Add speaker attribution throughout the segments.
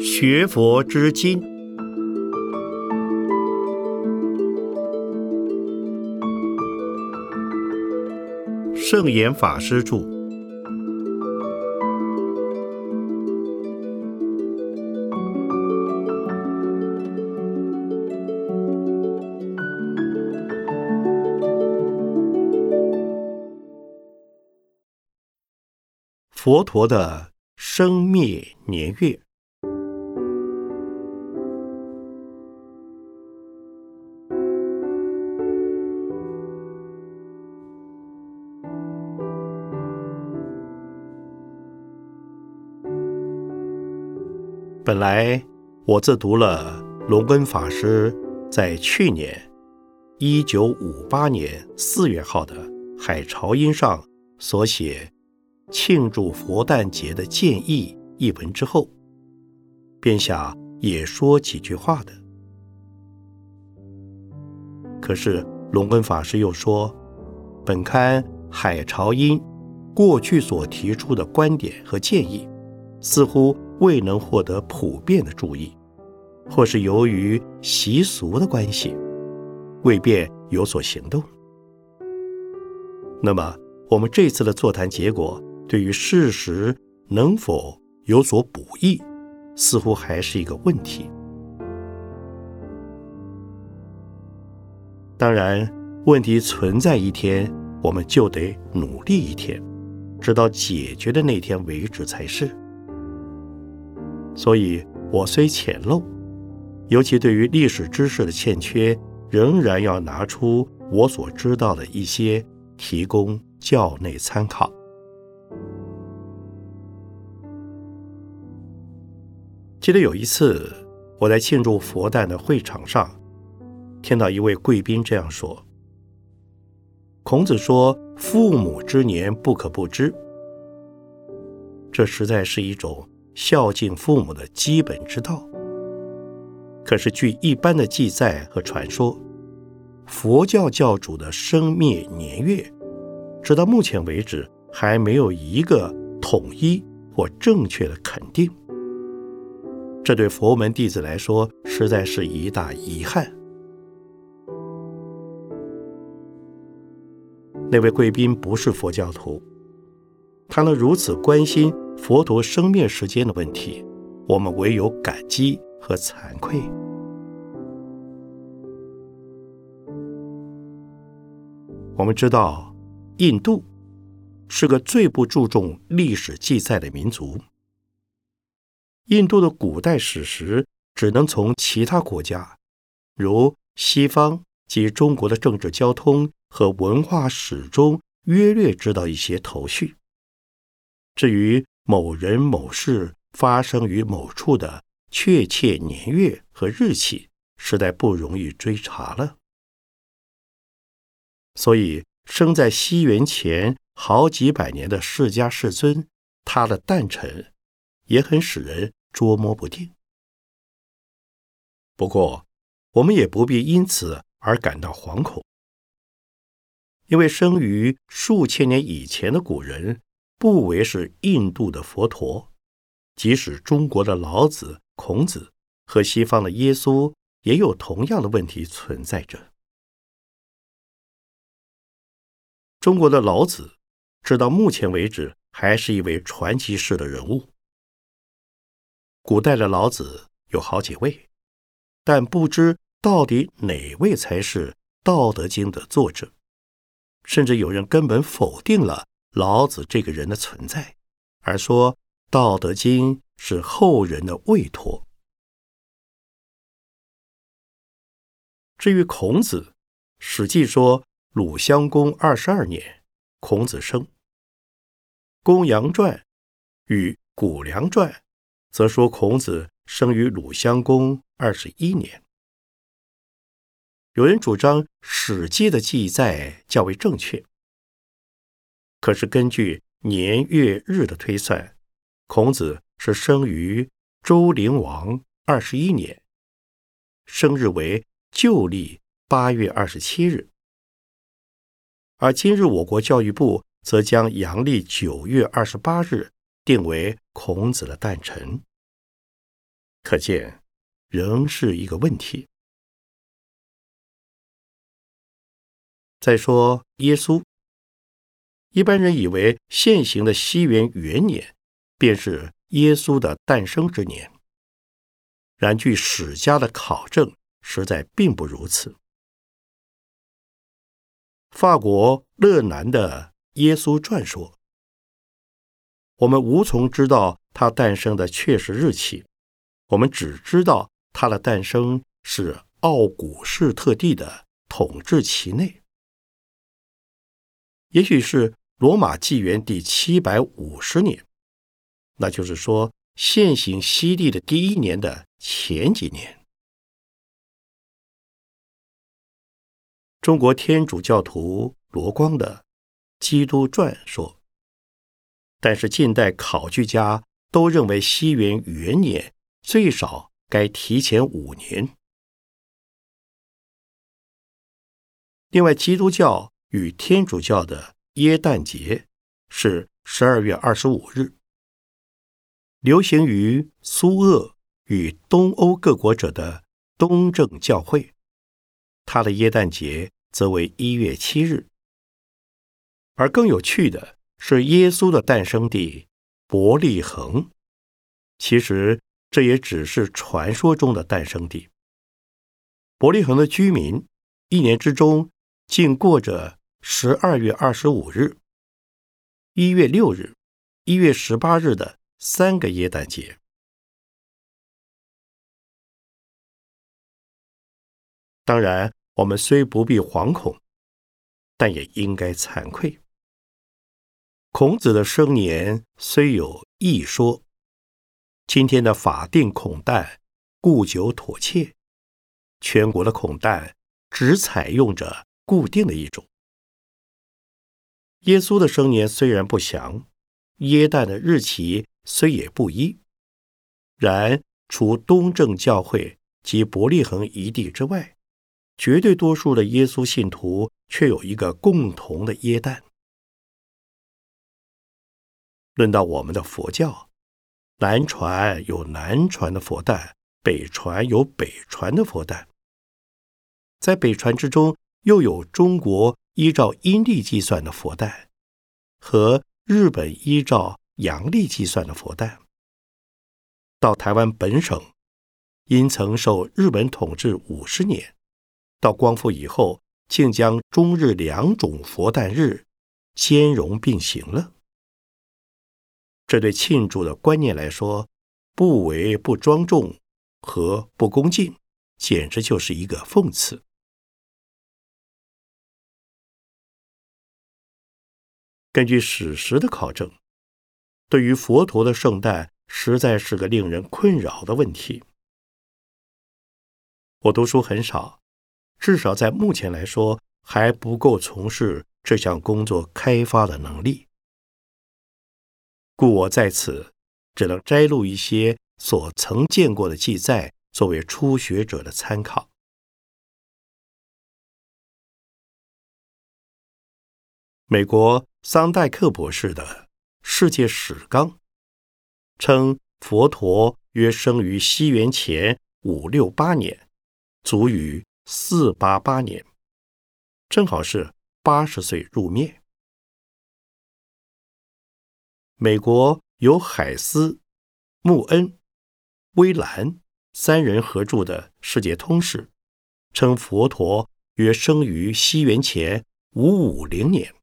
Speaker 1: 学佛之经，圣严法师著。佛陀的生灭年月。本来我自读了龙根法师在去年一九五八年四月号的《海潮音》上所写。庆祝佛诞节的建议一文之后，便想也说几句话的。可是龙根法师又说，本刊海潮音过去所提出的观点和建议，似乎未能获得普遍的注意，或是由于习俗的关系，未便有所行动。那么我们这次的座谈结果。对于事实能否有所补益，似乎还是一个问题。当然，问题存在一天，我们就得努力一天，直到解决的那天为止才是。所以，我虽浅陋，尤其对于历史知识的欠缺，仍然要拿出我所知道的一些，提供教内参考。记得有一次，我在庆祝佛诞的会场上，听到一位贵宾这样说：“孔子说，父母之年不可不知。这实在是一种孝敬父母的基本之道。可是，据一般的记载和传说，佛教教主的生灭年月，直到目前为止，还没有一个统一或正确的肯定。”这对佛门弟子来说，实在是一大遗憾。那位贵宾不是佛教徒，他能如此关心佛陀生灭时间的问题，我们唯有感激和惭愧。我们知道，印度是个最不注重历史记载的民族。印度的古代史实只能从其他国家，如西方及中国的政治、交通和文化史中约略知道一些头绪。至于某人某事发生于某处的确切年月和日期，实在不容易追查了。所以，生在西元前好几百年的释迦世尊，他的诞辰。也很使人捉摸不定。不过，我们也不必因此而感到惶恐，因为生于数千年以前的古人，不为是印度的佛陀，即使中国的老子、孔子和西方的耶稣，也有同样的问题存在着。中国的老子，直到目前为止，还是一位传奇式的人物。古代的老子有好几位，但不知到底哪位才是《道德经》的作者。甚至有人根本否定了老子这个人的存在，而说《道德经》是后人的委托。至于孔子，《史记》说鲁襄公二十二年，孔子生。《公羊传》与《谷梁传》。则说孔子生于鲁襄公二十一年。有人主张《史记》的记载较为正确，可是根据年月日的推算，孔子是生于周灵王二十一年，生日为旧历八月二十七日。而今日我国教育部则将阳历九月二十八日定为孔子的诞辰。可见，仍是一个问题。再说耶稣，一般人以为现行的西元元年便是耶稣的诞生之年，然据史家的考证，实在并不如此。法国勒南的《耶稣传》说：“我们无从知道他诞生的确实日期，我们只知道他的诞生是奥古斯特地的统治期内，也许是罗马纪元第七百五十年，那就是说，现行西历的第一年的前几年。”中国天主教徒罗光的《基督传》说：“但是近代考据家都认为西元元年最少该提前五年。”另外，基督教与天主教的耶诞节是十二月二十五日，流行于苏俄与东欧各国者的东正教会。他的耶诞节则为一月七日，而更有趣的是，耶稣的诞生地伯利恒，其实这也只是传说中的诞生地。伯利恒的居民一年之中竟过着十二月二十五日、一月六日、一月十八日的三个耶诞节。当然，我们虽不必惶恐，但也应该惭愧。孔子的生年虽有异说，今天的法定孔诞固久妥切，全国的孔诞只采用着固定的一种。耶稣的生年虽然不详，耶诞的日期虽也不一，然除东正教会及伯利恒一地之外，绝对多数的耶稣信徒却有一个共同的耶诞。论到我们的佛教，南传有南传的佛诞，北传有北传的佛诞。在北传之中，又有中国依照阴历计算的佛诞，和日本依照阳历计算的佛诞。到台湾本省，因曾受日本统治五十年。到光复以后，竟将中日两种佛诞日兼容并行了。这对庆祝的观念来说，不为不庄重和不恭敬，简直就是一个讽刺。根据史实的考证，对于佛陀的圣诞，实在是个令人困扰的问题。我读书很少。至少在目前来说，还不够从事这项工作开发的能力，故我在此只能摘录一些所曾见过的记载，作为初学者的参考。美国桑代克博士的《世界史纲》称，佛陀约生于西元前五六八年，卒于。四八八年，正好是八十岁入灭。美国由海斯、穆恩、威兰三人合著的《世界通史》，称佛陀约生于西元前五五零年。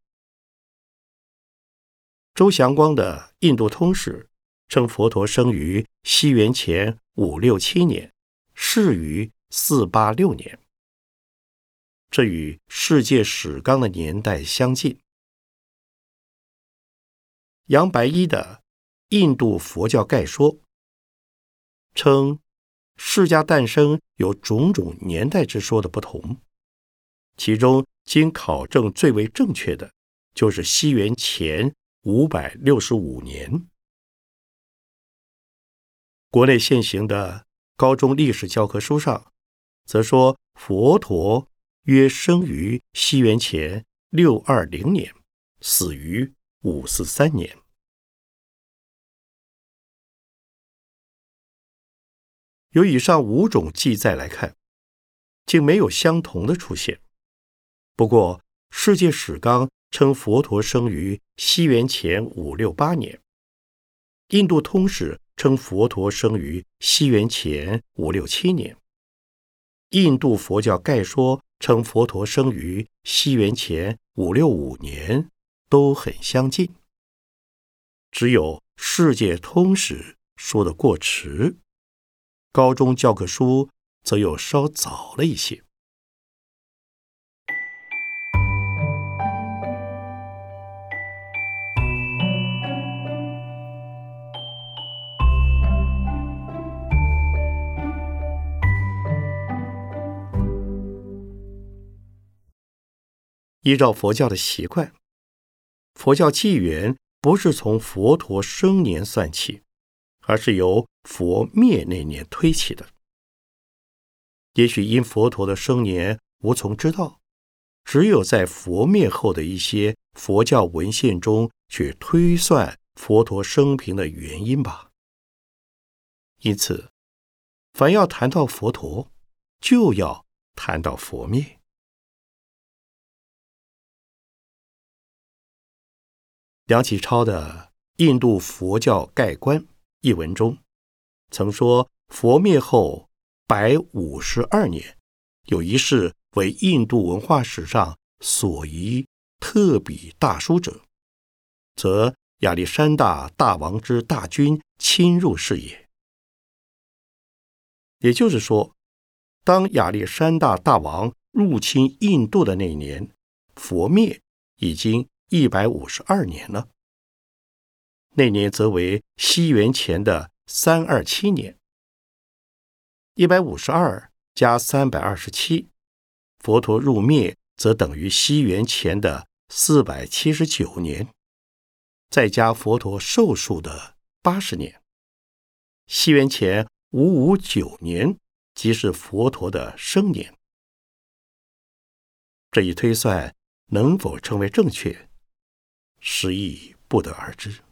Speaker 1: 周祥光的《印度通史》称佛陀生于西元前五六七年，逝于四八六年。这与世界史纲的年代相近。杨白衣的《印度佛教概说》称，释迦诞生有种种年代之说的不同，其中经考证最为正确的，就是西元前五百六十五年。国内现行的高中历史教科书上，则说佛陀。约生于西元前六二零年，死于五四三年。由以上五种记载来看，竟没有相同的出现。不过，世界史纲称佛陀生于西元前五六八年，印度通史称佛陀生于西元前五六七年，印度佛教概说称佛陀生于西元前五六五年，都很相近。只有世界通史说的过迟。高中教科书则又稍早了一些。依照佛教的习惯，佛教纪元不是从佛陀生年算起。而是由佛灭那年推起的。也许因佛陀的生年无从知道，只有在佛灭后的一些佛教文献中去推算佛陀生平的原因吧。因此，凡要谈到佛陀，就要谈到佛灭。梁启超的《印度佛教概观》。一文中曾说，佛灭后百五十二年，有一事为印度文化史上所疑特笔大书者，则亚历山大大王之大军侵入是也。也就是说，当亚历山大大王入侵印度的那一年，佛灭已经一百五十二年了。那年则为西元前的三二七年，一百五十二加三百二十七，佛陀入灭则等于西元前的四百七十九年，再加佛陀寿数的八十年，西元前五五九年即是佛陀的生年。这一推算能否称为正确，实亦不得而知。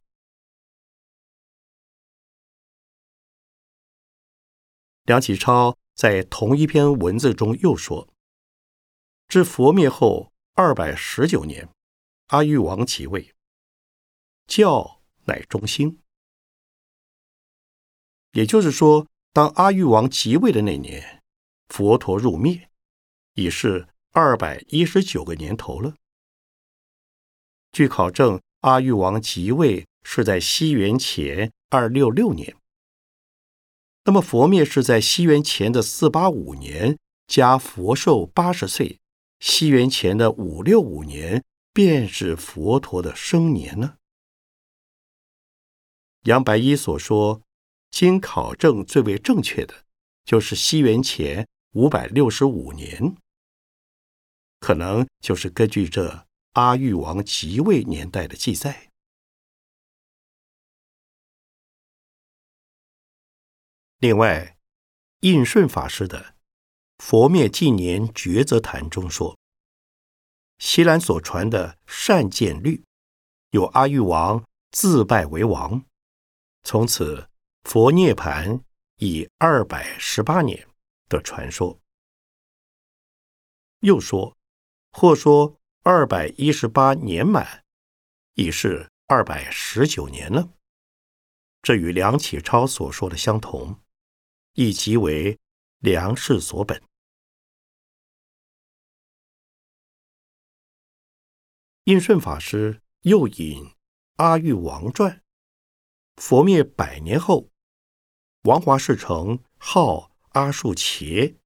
Speaker 1: 梁启超在同一篇文字中又说：“至佛灭后二百十九年，阿育王即位，教乃中兴。也就是说，当阿育王即位的那年，佛陀入灭，已是二百一十九个年头了。据考证，阿育王即位是在西元前二六六年。”那么佛灭是在西元前的四八五年，加佛寿八十岁，西元前的五六五年便是佛陀的生年呢？杨白一所说，经考证最为正确的，就是西元前五百六十五年，可能就是根据这阿育王即位年代的记载。另外，印顺法师的《佛灭纪年抉择谈》中说，西兰所传的善见律，有阿育王自拜为王，从此佛涅盘已二百十八年的传说。又说，或说二百一十八年满，已是二百十九年了。这与梁启超所说的相同。亦即为梁氏所本。印顺法师又引《阿育王传》，佛灭百年后，王华世成号阿树伽，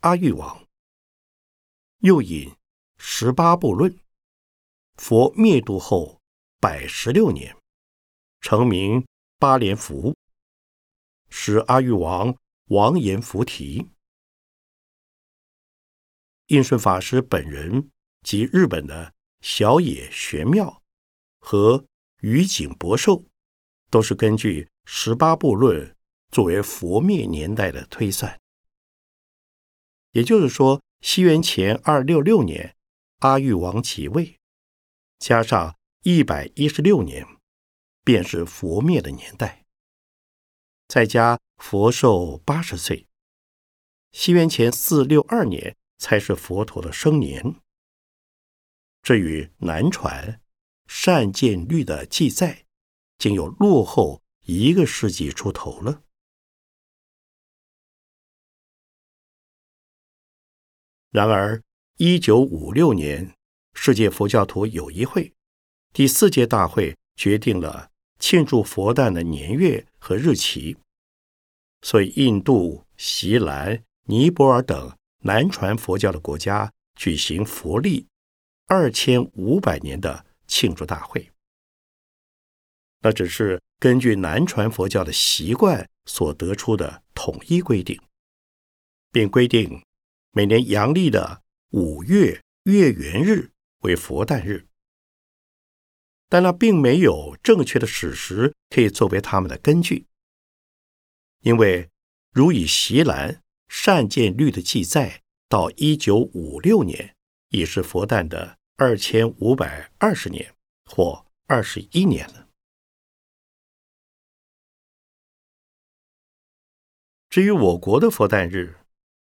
Speaker 1: 阿育王。又引《十八部论》，佛灭度后百十六年，成名八连福。使阿育王王延菩提，印顺法师本人及日本的小野玄妙和宇井博寿，都是根据十八部论作为佛灭年代的推算。也就是说，西元前二六六年，阿育王即位，加上一百一十六年，便是佛灭的年代。再加佛寿八十岁，西元前四六二年才是佛陀的生年。这与南传善见律的记载，竟有落后一个世纪出头了。然而，一九五六年。世界佛教徒友谊会第四届大会决定了庆祝佛诞的年月和日期，所以印度、锡兰、尼泊尔等南传佛教的国家举行佛历二千五百年的庆祝大会。那只是根据南传佛教的习惯所得出的统一规定，并规定每年阳历的五月月圆日。为佛诞日，但那并没有正确的史实可以作为他们的根据，因为如以席兰善见律的记载，到一九五六年已是佛诞的二千五百二十年或二十一年了。至于我国的佛诞日，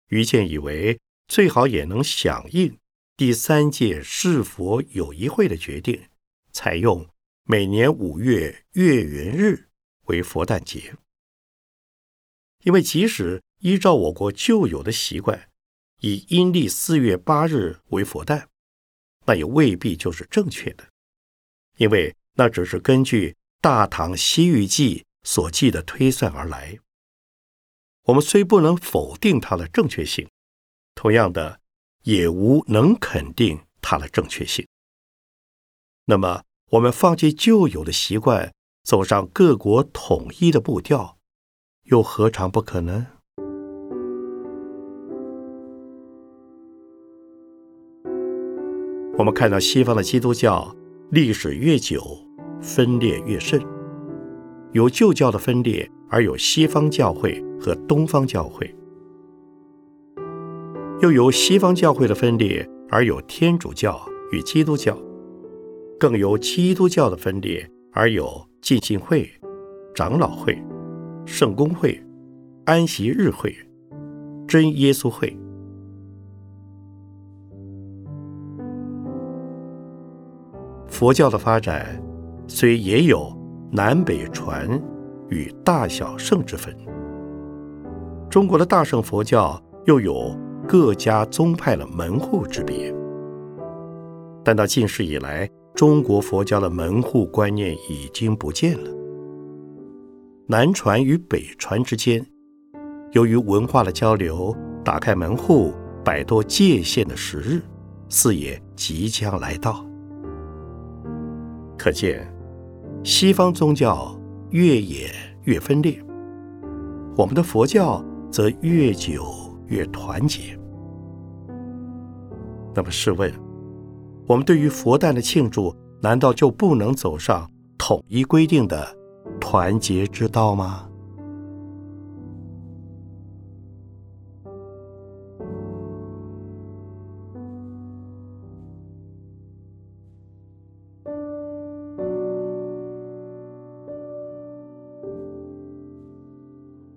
Speaker 1: 于建以为最好也能响应。第三届世佛友谊会的决定，采用每年五月月圆日为佛诞节，因为即使依照我国旧有的习惯，以阴历四月八日为佛诞，那也未必就是正确的，因为那只是根据《大唐西域记》所记的推算而来。我们虽不能否定它的正确性，同样的。也无能肯定它的正确性。那么，我们放弃旧有的习惯，走上各国统一的步调，又何尝不可能？我们看到西方的基督教历史越久，分裂越甚，有旧教的分裂，而有西方教会和东方教会。又由西方教会的分裂而有天主教与基督教，更由基督教的分裂而有浸信会、长老会、圣公会、安息日会、真耶稣会。佛教的发展虽也有南北传与大小圣之分，中国的大乘佛教又有。各家宗派的门户之别，但到近世以来，中国佛教的门户观念已经不见了。南传与北传之间，由于文化的交流，打开门户、摆脱界限的时日，似也即将来到。可见，西方宗教越演越分裂，我们的佛教则越久越团结。那么试问，我们对于佛诞的庆祝，难道就不能走上统一规定的团结之道吗？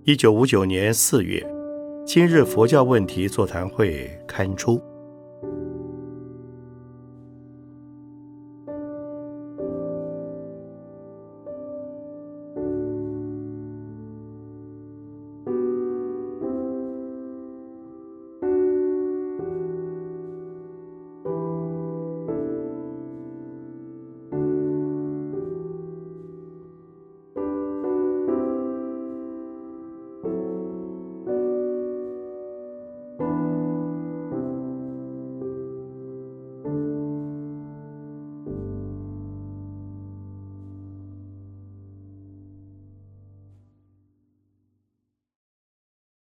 Speaker 1: 一九五九年四月，今日佛教问题座谈会刊出。